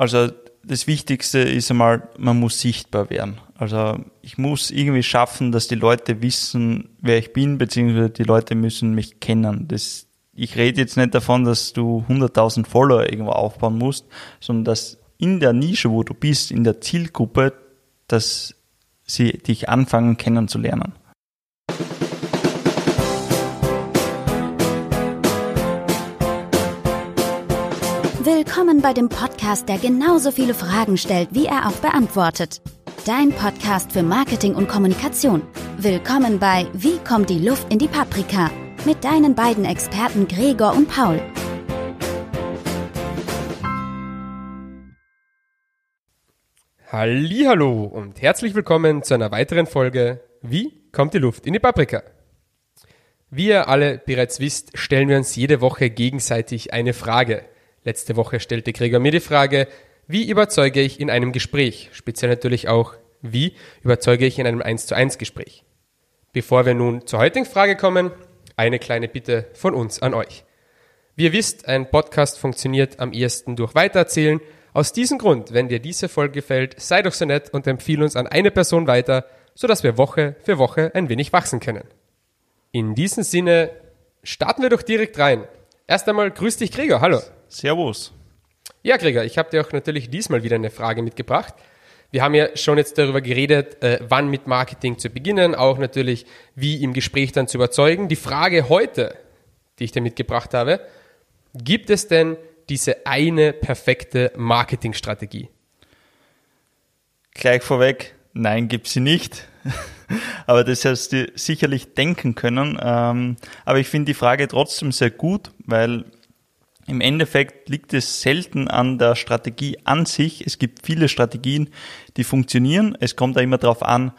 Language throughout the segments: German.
Also das Wichtigste ist einmal, man muss sichtbar werden. Also ich muss irgendwie schaffen, dass die Leute wissen, wer ich bin, beziehungsweise die Leute müssen mich kennen. Das, ich rede jetzt nicht davon, dass du 100.000 Follower irgendwo aufbauen musst, sondern dass in der Nische, wo du bist, in der Zielgruppe, dass sie dich anfangen kennenzulernen. Willkommen bei dem Podcast, der genauso viele Fragen stellt, wie er auch beantwortet. Dein Podcast für Marketing und Kommunikation. Willkommen bei Wie kommt die Luft in die Paprika? Mit deinen beiden Experten Gregor und Paul. Hallo und herzlich willkommen zu einer weiteren Folge Wie kommt die Luft in die Paprika? Wie ihr alle bereits wisst, stellen wir uns jede Woche gegenseitig eine Frage. Letzte Woche stellte Gregor mir die Frage, wie überzeuge ich in einem Gespräch? Speziell natürlich auch, wie überzeuge ich in einem 1 zu 1 Gespräch? Bevor wir nun zur heutigen Frage kommen, eine kleine Bitte von uns an euch. Wie ihr wisst, ein Podcast funktioniert am ehesten durch Weitererzählen. Aus diesem Grund, wenn dir diese Folge gefällt, sei doch so nett und empfehle uns an eine Person weiter, sodass wir Woche für Woche ein wenig wachsen können. In diesem Sinne starten wir doch direkt rein. Erst einmal grüß dich Gregor, hallo. Servus. Ja, Gregor, ich habe dir auch natürlich diesmal wieder eine Frage mitgebracht. Wir haben ja schon jetzt darüber geredet, äh, wann mit Marketing zu beginnen, auch natürlich, wie im Gespräch dann zu überzeugen. Die Frage heute, die ich dir mitgebracht habe, gibt es denn diese eine perfekte Marketingstrategie? Gleich vorweg, nein, gibt sie nicht. aber das hast du sicherlich denken können. Ähm, aber ich finde die Frage trotzdem sehr gut, weil im Endeffekt liegt es selten an der Strategie an sich. Es gibt viele Strategien, die funktionieren. Es kommt da immer darauf an,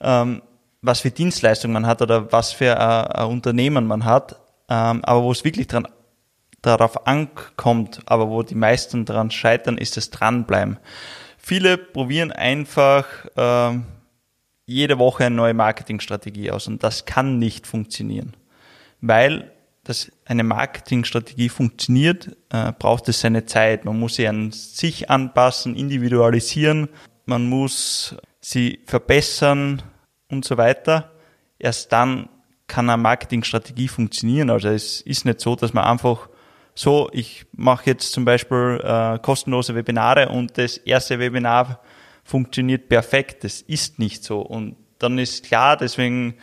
ähm, was für Dienstleistungen man hat oder was für ein Unternehmen man hat. Ähm, aber wo es wirklich dran, darauf ankommt, aber wo die meisten daran scheitern, ist das Dranbleiben. Viele probieren einfach ähm, jede Woche eine neue Marketingstrategie aus und das kann nicht funktionieren, weil dass eine Marketingstrategie funktioniert, äh, braucht es seine Zeit. Man muss sie an sich anpassen, individualisieren, man muss sie verbessern und so weiter. Erst dann kann eine Marketingstrategie funktionieren. Also es ist nicht so, dass man einfach so, ich mache jetzt zum Beispiel äh, kostenlose Webinare und das erste Webinar funktioniert perfekt. Das ist nicht so. Und dann ist klar, deswegen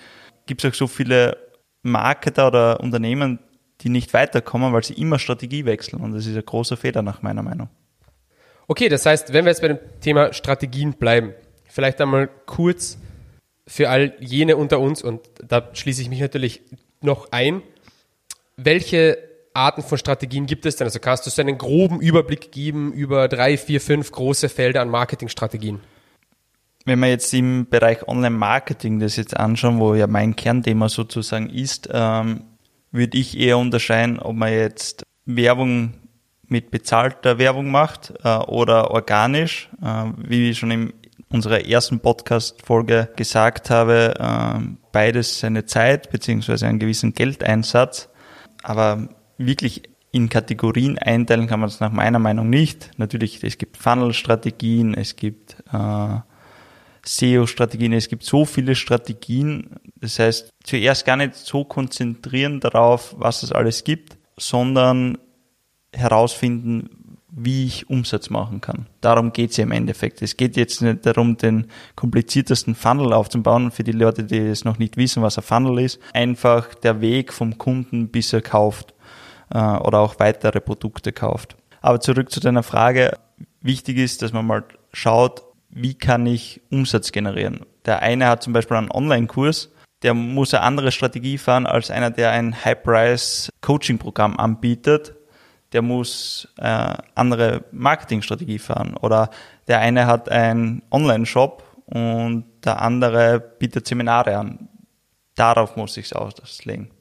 gibt es auch so viele Marketer oder Unternehmen, die nicht weiterkommen, weil sie immer Strategie wechseln. Und das ist ein großer Fehler nach meiner Meinung. Okay, das heißt, wenn wir jetzt bei dem Thema Strategien bleiben, vielleicht einmal kurz für all jene unter uns, und da schließe ich mich natürlich noch ein, welche Arten von Strategien gibt es denn? Also kannst du so einen groben Überblick geben über drei, vier, fünf große Felder an Marketingstrategien? Wenn wir jetzt im Bereich Online-Marketing das jetzt anschauen, wo ja mein Kernthema sozusagen ist, ähm, würde ich eher unterscheiden, ob man jetzt Werbung mit bezahlter Werbung macht äh, oder organisch. Äh, wie ich schon in unserer ersten Podcast-Folge gesagt habe, äh, beides seine Zeit beziehungsweise einen gewissen Geldeinsatz. Aber wirklich in Kategorien einteilen kann man es nach meiner Meinung nicht. Natürlich, es gibt Funnel-Strategien, es gibt äh, SEO-Strategien. Es gibt so viele Strategien. Das heißt, zuerst gar nicht so konzentrieren darauf, was es alles gibt, sondern herausfinden, wie ich Umsatz machen kann. Darum geht es ja im Endeffekt. Es geht jetzt nicht darum, den kompliziertesten Funnel aufzubauen. Für die Leute, die es noch nicht wissen, was ein Funnel ist, einfach der Weg vom Kunden, bis er kauft äh, oder auch weitere Produkte kauft. Aber zurück zu deiner Frage. Wichtig ist, dass man mal schaut, wie kann ich Umsatz generieren. Der eine hat zum Beispiel einen Online-Kurs, der muss eine andere Strategie fahren als einer, der ein High-Price-Coaching-Programm anbietet. Der muss äh, andere Marketingstrategie fahren. Oder der eine hat einen Online-Shop und der andere bietet Seminare an. Darauf muss ich es auslegen.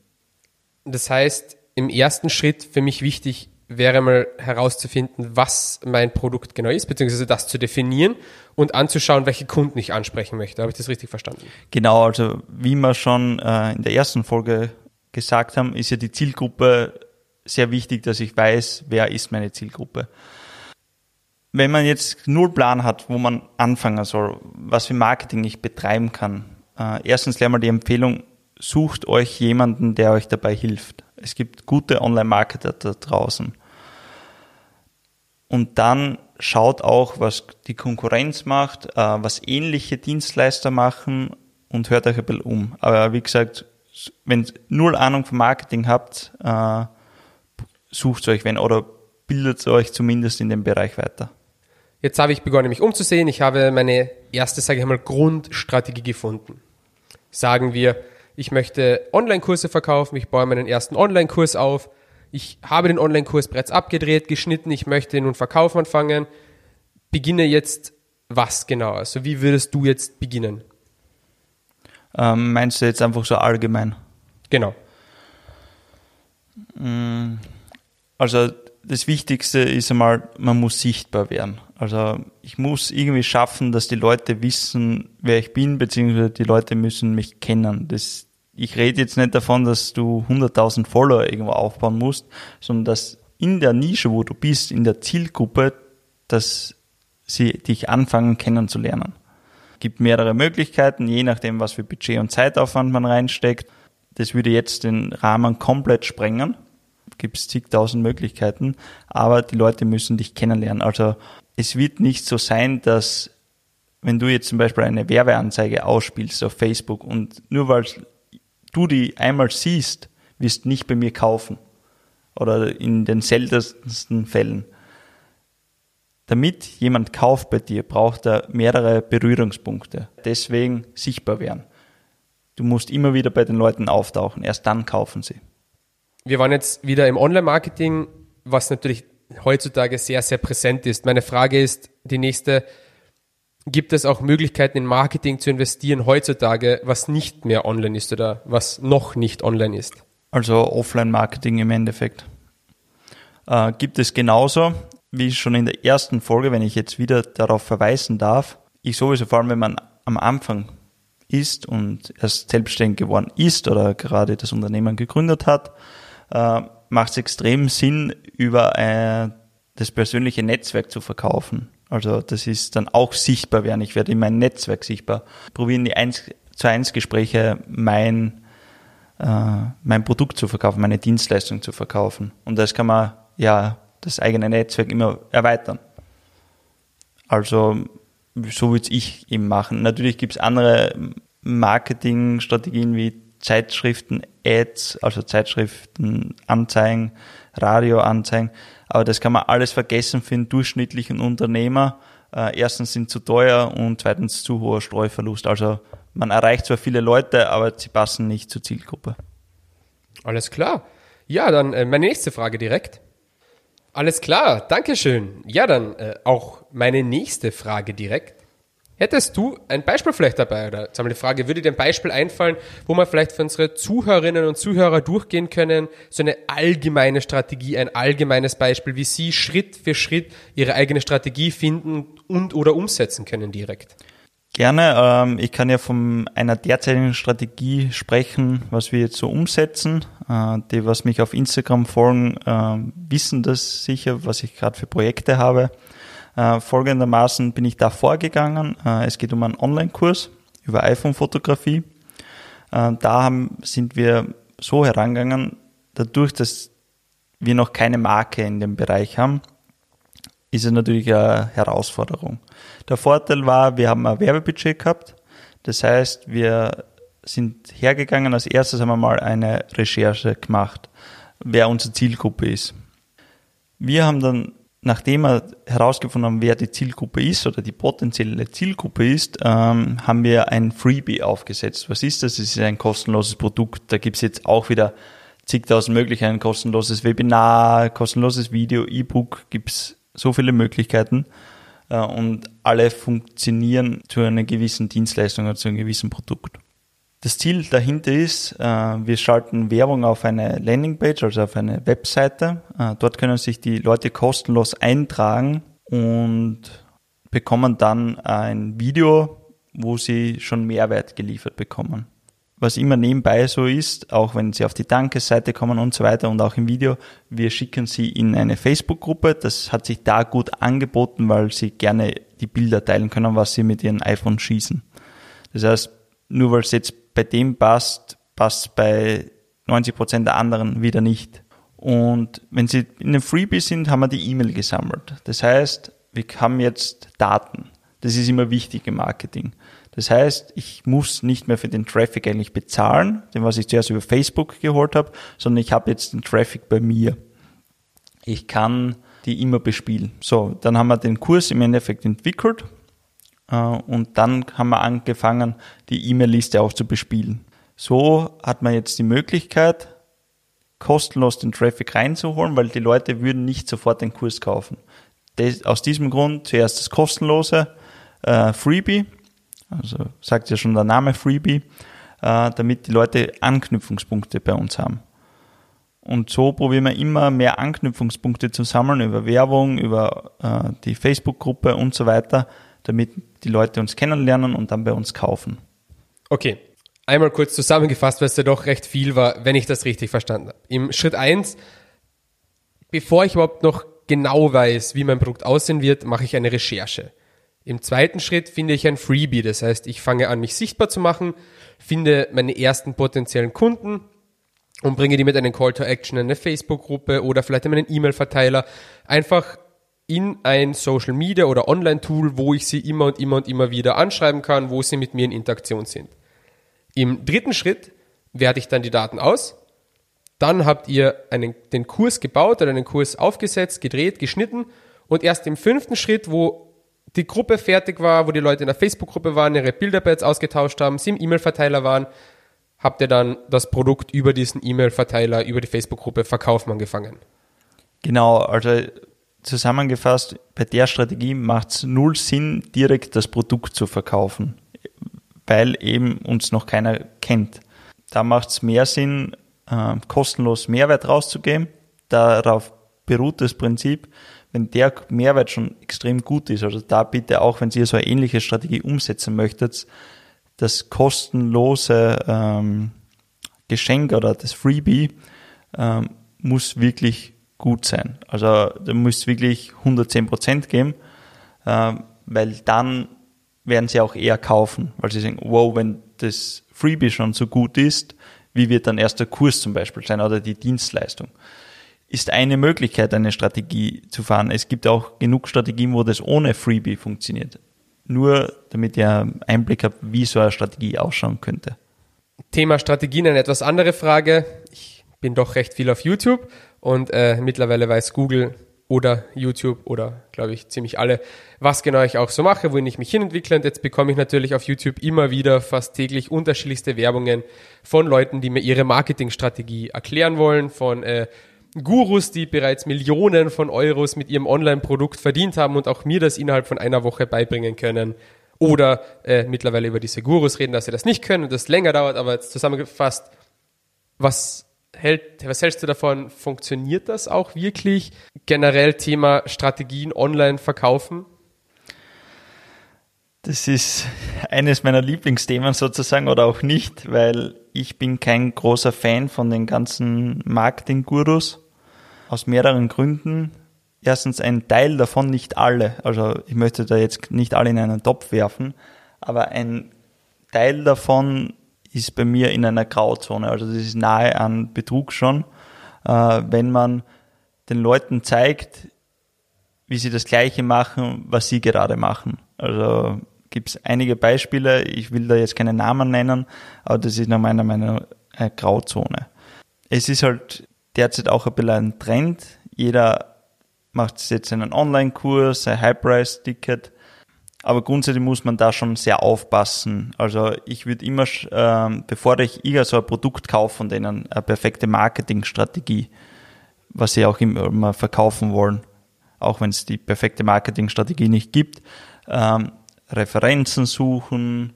Das heißt, im ersten Schritt für mich wichtig, wäre mal herauszufinden, was mein Produkt genau ist, beziehungsweise das zu definieren und anzuschauen, welche Kunden ich ansprechen möchte. Habe ich das richtig verstanden? Genau, also wie wir schon äh, in der ersten Folge gesagt haben, ist ja die Zielgruppe sehr wichtig, dass ich weiß, wer ist meine Zielgruppe. wenn man jetzt null Plan hat, wo man anfangen soll, was für Marketing ich betreiben kann, äh, erstens lernen wir die Empfehlung, sucht euch jemanden, der euch dabei hilft. Es gibt gute Online-Marketer da draußen. Und dann schaut auch, was die Konkurrenz macht, äh, was ähnliche Dienstleister machen und hört euch ein bisschen um. Aber wie gesagt, wenn ihr null Ahnung vom Marketing habt, äh, sucht euch wenn oder bildet euch zumindest in dem Bereich weiter. Jetzt habe ich begonnen, mich umzusehen. Ich habe meine erste, sage ich mal, Grundstrategie gefunden. Sagen wir, ich möchte Online-Kurse verkaufen, ich baue meinen ersten Online-Kurs auf, ich habe den Online-Kurs bereits abgedreht, geschnitten, ich möchte nun Verkauf anfangen. Beginne jetzt was genau? Also wie würdest du jetzt beginnen? Ähm, meinst du jetzt einfach so allgemein? Genau. Mm, also das Wichtigste ist einmal, man muss sichtbar werden. Also ich muss irgendwie schaffen, dass die Leute wissen, wer ich bin, beziehungsweise die Leute müssen mich kennen. Das, ich rede jetzt nicht davon, dass du 100.000 Follower irgendwo aufbauen musst, sondern dass in der Nische, wo du bist, in der Zielgruppe, dass sie dich anfangen kennenzulernen. Es gibt mehrere Möglichkeiten, je nachdem, was für Budget und Zeitaufwand man reinsteckt. Das würde jetzt den Rahmen komplett sprengen gibt es zigtausend Möglichkeiten, aber die Leute müssen dich kennenlernen. Also es wird nicht so sein, dass wenn du jetzt zum Beispiel eine Werbeanzeige ausspielst auf Facebook und nur weil du die einmal siehst, wirst nicht bei mir kaufen. Oder in den seltensten Fällen. Damit jemand kauft bei dir, braucht er mehrere Berührungspunkte. Deswegen sichtbar werden. Du musst immer wieder bei den Leuten auftauchen. Erst dann kaufen sie wir waren jetzt wieder im Online-Marketing, was natürlich heutzutage sehr, sehr präsent ist. Meine Frage ist die nächste, gibt es auch Möglichkeiten in Marketing zu investieren heutzutage, was nicht mehr online ist oder was noch nicht online ist? Also Offline-Marketing im Endeffekt. Äh, gibt es genauso, wie schon in der ersten Folge, wenn ich jetzt wieder darauf verweisen darf. Ich sowieso, vor allem wenn man am Anfang ist und erst selbstständig geworden ist oder gerade das Unternehmen gegründet hat, äh, macht es extrem Sinn, über äh, das persönliche Netzwerk zu verkaufen. Also das ist dann auch sichtbar werden. Ich werde in meinem Netzwerk sichtbar. Probieren die 1 zu 1 Gespräche mein, äh, mein Produkt zu verkaufen, meine Dienstleistung zu verkaufen. Und das kann man ja das eigene Netzwerk immer erweitern. Also so würde ich eben machen. Natürlich gibt es andere Marketingstrategien wie Zeitschriften, Ads, also Zeitschriften, Anzeigen, Radioanzeigen. Aber das kann man alles vergessen für einen durchschnittlichen Unternehmer. Äh, erstens sind zu teuer und zweitens zu hoher Streuverlust. Also man erreicht zwar viele Leute, aber sie passen nicht zur Zielgruppe. Alles klar. Ja, dann äh, meine nächste Frage direkt. Alles klar, Dankeschön. Ja, dann äh, auch meine nächste Frage direkt. Hättest du ein Beispiel vielleicht dabei? Oder jetzt einmal die Frage, würde dir ein Beispiel einfallen, wo wir vielleicht für unsere Zuhörerinnen und Zuhörer durchgehen können, so eine allgemeine Strategie, ein allgemeines Beispiel, wie sie Schritt für Schritt ihre eigene Strategie finden und oder umsetzen können direkt? Gerne. Ähm, ich kann ja von einer derzeitigen Strategie sprechen, was wir jetzt so umsetzen. Äh, die, was mich auf Instagram folgen, äh, wissen das sicher, was ich gerade für Projekte habe. Äh, folgendermaßen bin ich da vorgegangen. Äh, es geht um einen Online-Kurs über iPhone-Fotografie. Äh, da haben, sind wir so herangegangen, dadurch, dass wir noch keine Marke in dem Bereich haben, ist es natürlich eine Herausforderung. Der Vorteil war, wir haben ein Werbebudget gehabt. Das heißt, wir sind hergegangen, als erstes haben wir mal eine Recherche gemacht, wer unsere Zielgruppe ist. Wir haben dann nachdem wir herausgefunden haben, wer die Zielgruppe ist oder die potenzielle Zielgruppe ist, ähm, haben wir ein Freebie aufgesetzt. Was ist das? Es ist ein kostenloses Produkt. Da gibt's jetzt auch wieder zigtausend Möglichkeiten. Kostenloses Webinar, kostenloses Video, E-Book, gibt's so viele Möglichkeiten. Äh, und alle funktionieren zu einer gewissen Dienstleistung oder zu einem gewissen Produkt. Das Ziel dahinter ist, äh, wir schalten Werbung auf eine Landingpage, also auf eine Webseite. Äh, dort können sich die Leute kostenlos eintragen und bekommen dann ein Video, wo sie schon Mehrwert geliefert bekommen. was immer nebenbei so ist, auch wenn Sie auf die Dankesseite kommen und so weiter und auch im Video, wir schicken Sie in eine Facebook-Gruppe. Das hat sich da gut angeboten, weil Sie gerne die Bilder teilen können, was Sie mit Ihrem iPhone schießen. Das heißt, nur weil es jetzt bei dem passt, passt bei 90 Prozent der anderen wieder nicht. Und wenn Sie in einem Freebie sind, haben wir die E-Mail gesammelt. Das heißt, wir haben jetzt Daten. Das ist immer wichtig im Marketing. Das heißt, ich muss nicht mehr für den Traffic eigentlich bezahlen, den was ich zuerst über Facebook geholt habe, sondern ich habe jetzt den Traffic bei mir. Ich kann die immer bespielen. So, dann haben wir den Kurs im Endeffekt entwickelt und dann haben wir angefangen, die E-Mail-Liste auch zu bespielen. So hat man jetzt die Möglichkeit, kostenlos den Traffic reinzuholen, weil die Leute würden nicht sofort den Kurs kaufen. Das, aus diesem Grund zuerst das kostenlose äh, Freebie also sagt ja schon der Name Freebie, äh, damit die Leute Anknüpfungspunkte bei uns haben. Und so probieren wir immer mehr Anknüpfungspunkte zu sammeln über Werbung, über äh, die Facebook-Gruppe und so weiter, damit die Leute uns kennenlernen und dann bei uns kaufen. Okay, einmal kurz zusammengefasst, weil es ja doch recht viel war, wenn ich das richtig verstanden habe. Im Schritt eins, bevor ich überhaupt noch genau weiß, wie mein Produkt aussehen wird, mache ich eine Recherche. Im zweiten Schritt finde ich ein Freebie, das heißt, ich fange an, mich sichtbar zu machen, finde meine ersten potenziellen Kunden und bringe die mit einem Call to Action in eine Facebook-Gruppe oder vielleicht in einen E-Mail-Verteiler einfach in ein Social Media oder Online-Tool, wo ich sie immer und immer und immer wieder anschreiben kann, wo sie mit mir in Interaktion sind. Im dritten Schritt werte ich dann die Daten aus. Dann habt ihr einen, den Kurs gebaut oder einen Kurs aufgesetzt, gedreht, geschnitten. Und erst im fünften Schritt, wo die Gruppe fertig war, wo die Leute in der Facebook-Gruppe waren, ihre Bilderpads ausgetauscht haben, sie im E-Mail-Verteiler waren, habt ihr dann das Produkt über diesen E-Mail-Verteiler, über die Facebook-Gruppe verkaufen angefangen. Genau, also zusammengefasst, bei der Strategie macht es null Sinn, direkt das Produkt zu verkaufen, weil eben uns noch keiner kennt. Da macht es mehr Sinn, äh, kostenlos Mehrwert rauszugeben. Darauf beruht das Prinzip wenn der Mehrwert schon extrem gut ist, also da bitte auch, wenn ihr so eine ähnliche Strategie umsetzen möchtet, das kostenlose ähm, Geschenk oder das Freebie ähm, muss wirklich gut sein. Also da muss wirklich 110 Prozent geben, ähm, weil dann werden sie auch eher kaufen, weil sie sagen, wow, wenn das Freebie schon so gut ist, wie wird dann erst der Kurs zum Beispiel sein oder die Dienstleistung? ist eine Möglichkeit, eine Strategie zu fahren. Es gibt auch genug Strategien, wo das ohne Freebie funktioniert. Nur damit ihr Einblick habt, wie so eine Strategie ausschauen könnte. Thema Strategien, eine etwas andere Frage. Ich bin doch recht viel auf YouTube und äh, mittlerweile weiß Google oder YouTube oder glaube ich ziemlich alle, was genau ich auch so mache, wohin ich mich hinentwickle. Und jetzt bekomme ich natürlich auf YouTube immer wieder fast täglich unterschiedlichste Werbungen von Leuten, die mir ihre Marketingstrategie erklären wollen, von äh, Gurus, die bereits Millionen von Euros mit ihrem Online-Produkt verdient haben und auch mir das innerhalb von einer Woche beibringen können. Oder äh, mittlerweile über diese Gurus reden, dass sie das nicht können und das länger dauert, aber jetzt zusammengefasst, was, hält, was hältst du davon? Funktioniert das auch wirklich? Generell Thema Strategien online verkaufen? Das ist eines meiner Lieblingsthemen sozusagen oder auch nicht, weil ich bin kein großer Fan von den ganzen Marketing-Gurus aus mehreren Gründen. Erstens ein Teil davon, nicht alle. Also ich möchte da jetzt nicht alle in einen Topf werfen, aber ein Teil davon ist bei mir in einer Grauzone. Also das ist nahe an Betrug schon, äh, wenn man den Leuten zeigt, wie sie das Gleiche machen, was sie gerade machen. Also gibt es einige Beispiele. Ich will da jetzt keine Namen nennen, aber das ist nach meiner Meinung eine Grauzone. Es ist halt derzeit auch ein bisschen ein Trend. Jeder macht jetzt einen Online-Kurs, ein High-Price-Ticket. Aber grundsätzlich muss man da schon sehr aufpassen. Also ich würde immer, ähm, bevor ich irgend so ein Produkt kaufe von denen, eine perfekte Marketingstrategie, was sie auch immer verkaufen wollen, auch wenn es die perfekte Marketingstrategie nicht gibt, ähm, Referenzen suchen,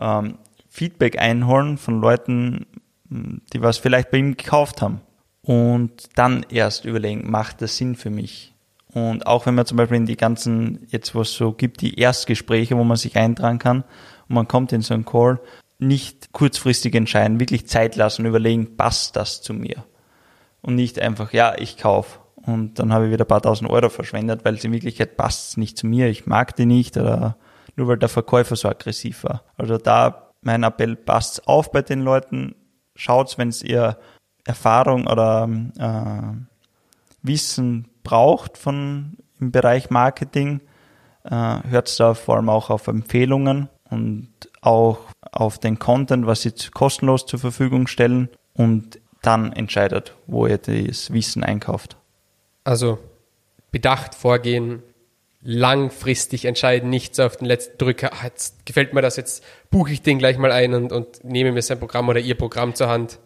ähm, Feedback einholen von Leuten, die was vielleicht bei ihm gekauft haben. Und dann erst überlegen, macht das Sinn für mich? Und auch wenn man zum Beispiel in die ganzen, jetzt was so gibt, die Erstgespräche, wo man sich eintragen kann und man kommt in so einen Call, nicht kurzfristig entscheiden, wirklich Zeit lassen, überlegen, passt das zu mir? Und nicht einfach, ja, ich kaufe. Und dann habe ich wieder ein paar tausend Euro verschwendet, weil es in Wirklichkeit passt nicht zu mir, ich mag die nicht oder nur weil der Verkäufer so aggressiv war. Also da mein Appell, passt auf bei den Leuten, schaut, wenn es ihr Erfahrung oder äh, Wissen braucht von im Bereich Marketing, äh, hört da vor allem auch auf Empfehlungen und auch auf den Content, was sie kostenlos zur Verfügung stellen und dann entscheidet, wo ihr das Wissen einkauft. Also bedacht vorgehen, langfristig entscheiden, nicht so auf den letzten Drücker, ah, jetzt gefällt mir das, jetzt buche ich den gleich mal ein und, und nehme mir sein Programm oder ihr Programm zur Hand.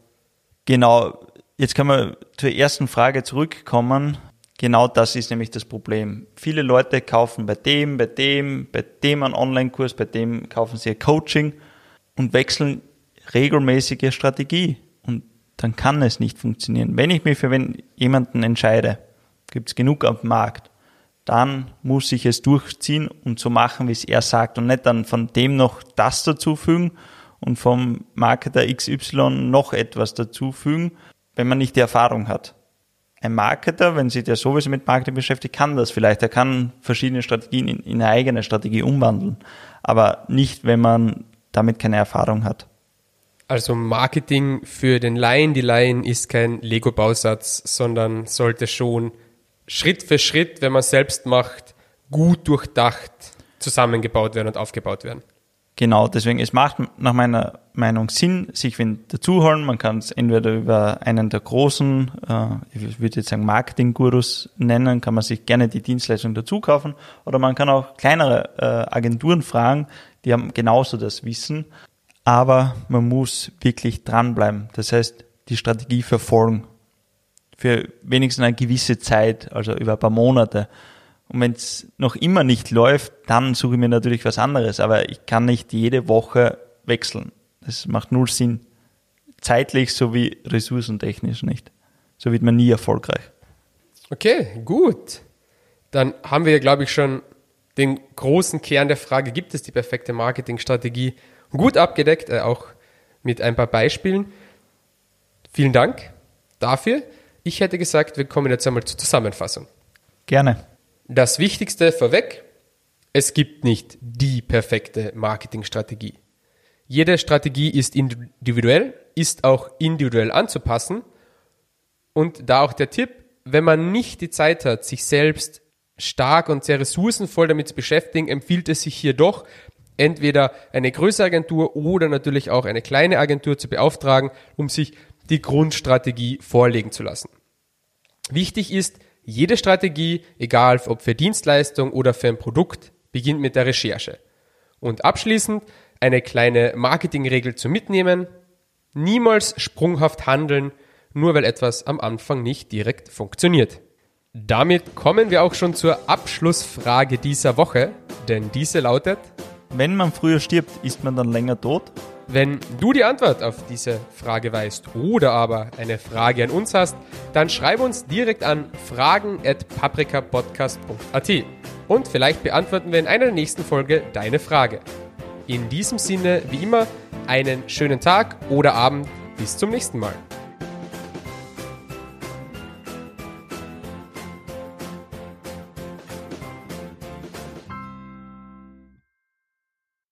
Genau, jetzt kann man zur ersten Frage zurückkommen. Genau das ist nämlich das Problem. Viele Leute kaufen bei dem, bei dem, bei dem einen Online-Kurs, bei dem kaufen sie ein Coaching und wechseln regelmäßige Strategie. Und dann kann es nicht funktionieren. Wenn ich mich für jemanden entscheide, gibt es genug am Markt dann muss ich es durchziehen und so machen, wie es er sagt und nicht dann von dem noch das dazufügen und vom Marketer XY noch etwas dazufügen, wenn man nicht die Erfahrung hat. Ein Marketer, wenn sich der sowieso mit Marketing beschäftigt, kann das vielleicht. Er kann verschiedene Strategien in, in eine eigene Strategie umwandeln, aber nicht, wenn man damit keine Erfahrung hat. Also Marketing für den Laien, die Laien ist kein Lego-Bausatz, sondern sollte schon Schritt für Schritt, wenn man selbst macht, gut durchdacht zusammengebaut werden und aufgebaut werden. Genau, deswegen es macht nach meiner Meinung Sinn, sich wen dazuholen. Man kann es entweder über einen der großen, äh, ich würde jetzt sagen Marketing-Gurus nennen, kann man sich gerne die Dienstleistung dazu kaufen. Oder man kann auch kleinere äh, Agenturen fragen, die haben genauso das Wissen. Aber man muss wirklich dranbleiben. Das heißt, die Strategie verfolgen für wenigstens eine gewisse Zeit, also über ein paar Monate. Und wenn es noch immer nicht läuft, dann suche ich mir natürlich was anderes. Aber ich kann nicht jede Woche wechseln. Das macht null Sinn. Zeitlich sowie ressourcentechnisch nicht. So wird man nie erfolgreich. Okay, gut. Dann haben wir, glaube ich, schon den großen Kern der Frage, gibt es die perfekte Marketingstrategie, gut abgedeckt, äh, auch mit ein paar Beispielen. Vielen Dank dafür. Ich hätte gesagt, wir kommen jetzt einmal zur Zusammenfassung. Gerne. Das Wichtigste vorweg, es gibt nicht die perfekte Marketingstrategie. Jede Strategie ist individuell, ist auch individuell anzupassen. Und da auch der Tipp, wenn man nicht die Zeit hat, sich selbst stark und sehr ressourcenvoll damit zu beschäftigen, empfiehlt es sich hier doch, entweder eine größere Agentur oder natürlich auch eine kleine Agentur zu beauftragen, um sich die Grundstrategie vorlegen zu lassen. Wichtig ist, jede Strategie, egal ob für Dienstleistung oder für ein Produkt, beginnt mit der Recherche. Und abschließend eine kleine Marketingregel zu mitnehmen. Niemals sprunghaft handeln, nur weil etwas am Anfang nicht direkt funktioniert. Damit kommen wir auch schon zur Abschlussfrage dieser Woche, denn diese lautet, wenn man früher stirbt, ist man dann länger tot? Wenn du die Antwort auf diese Frage weißt oder aber eine Frage an uns hast, dann schreib uns direkt an fragen@paprikapodcast.at und vielleicht beantworten wir in einer nächsten Folge deine Frage. In diesem Sinne, wie immer, einen schönen Tag oder Abend. Bis zum nächsten Mal.